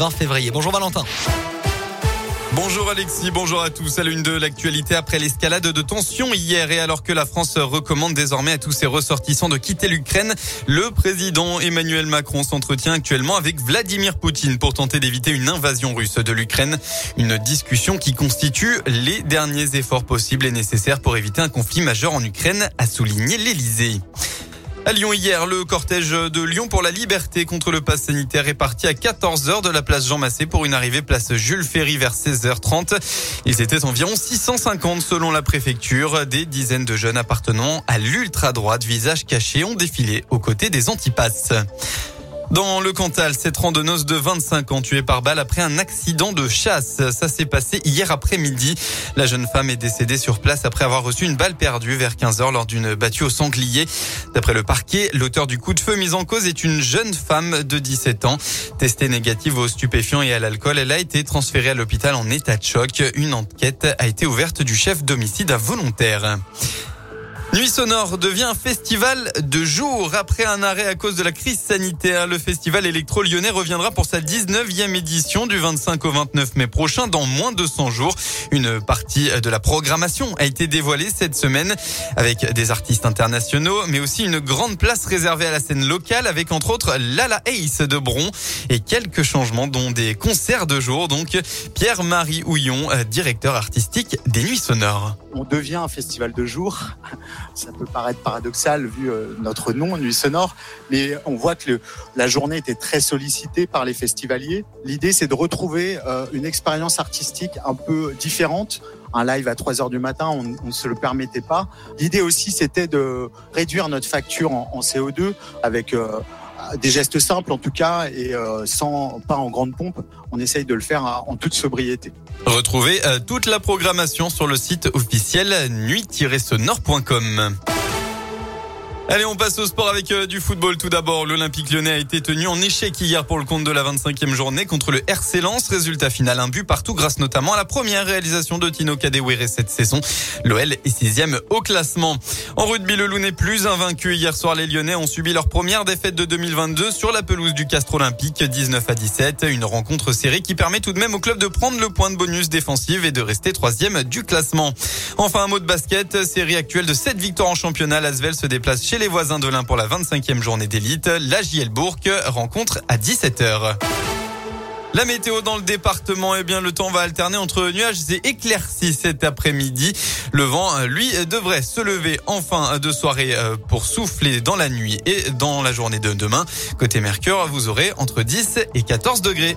20 février. Bonjour Valentin. Bonjour Alexis, bonjour à tous. À l'une de l'actualité après l'escalade de tensions hier et alors que la France recommande désormais à tous ses ressortissants de quitter l'Ukraine, le président Emmanuel Macron s'entretient actuellement avec Vladimir Poutine pour tenter d'éviter une invasion russe de l'Ukraine. Une discussion qui constitue les derniers efforts possibles et nécessaires pour éviter un conflit majeur en Ukraine, a souligné l'Elysée. À Lyon hier, le cortège de Lyon pour la liberté contre le pass sanitaire est parti à 14h de la place Jean Massé pour une arrivée place Jules Ferry vers 16h30. Ils étaient environ 650 selon la préfecture. Des dizaines de jeunes appartenant à l'ultra-droite, visage caché, ont défilé aux côtés des antipasses. Dans le Cantal, cette randonneuse de 25 ans tuée par balle après un accident de chasse. Ça s'est passé hier après-midi. La jeune femme est décédée sur place après avoir reçu une balle perdue vers 15 heures lors d'une battue au sanglier. D'après le parquet, l'auteur du coup de feu mis en cause est une jeune femme de 17 ans. Testée négative aux stupéfiants et à l'alcool, elle a été transférée à l'hôpital en état de choc. Une enquête a été ouverte du chef d'homicide involontaire. Nuit sonore devient un festival de jour. Après un arrêt à cause de la crise sanitaire, le festival électro-lyonnais reviendra pour sa 19e édition du 25 au 29 mai prochain dans moins de 100 jours. Une partie de la programmation a été dévoilée cette semaine avec des artistes internationaux, mais aussi une grande place réservée à la scène locale avec entre autres Lala Ace de Bron et quelques changements dont des concerts de jour. Donc Pierre-Marie Houillon, directeur artistique des Nuits sonores. On devient un festival de jour ça peut paraître paradoxal vu euh, notre nom, Nuit Sonore, mais on voit que la journée était très sollicitée par les festivaliers. L'idée, c'est de retrouver euh, une expérience artistique un peu différente. Un live à 3 heures du matin, on ne se le permettait pas. L'idée aussi, c'était de réduire notre facture en, CO2 avec euh, des gestes simples en tout cas et sans pas en grande pompe. On essaye de le faire en toute sobriété. Retrouvez euh, toute la programmation sur le site officiel nuit-sonore.com. Allez, on passe au sport avec euh, du football. Tout d'abord, l'Olympique lyonnais a été tenu en échec hier pour le compte de la 25e journée contre le RC Lens. Résultat final, un but partout grâce notamment à la première réalisation de Tino Kadewere cette saison. L'OL est sixième au classement. En rugby, le loup n'est plus invaincu. Hier soir, les Lyonnais ont subi leur première défaite de 2022 sur la pelouse du Castre Olympique, 19 à 17. Une rencontre serrée qui permet tout de même au club de prendre le point de bonus défensif et de rester troisième du classement. Enfin, un mot de basket. Série actuelle de 7 victoires en championnat. L'Asvel se déplace chez les voisins de l'Ain pour la 25e journée d'élite. La JL rencontre à 17h. La météo dans le département, eh bien, le temps va alterner entre nuages et éclaircies cet après-midi. Le vent, lui, devrait se lever en fin de soirée euh, pour souffler dans la nuit et dans la journée de demain. Côté Mercure, vous aurez entre 10 et 14 degrés.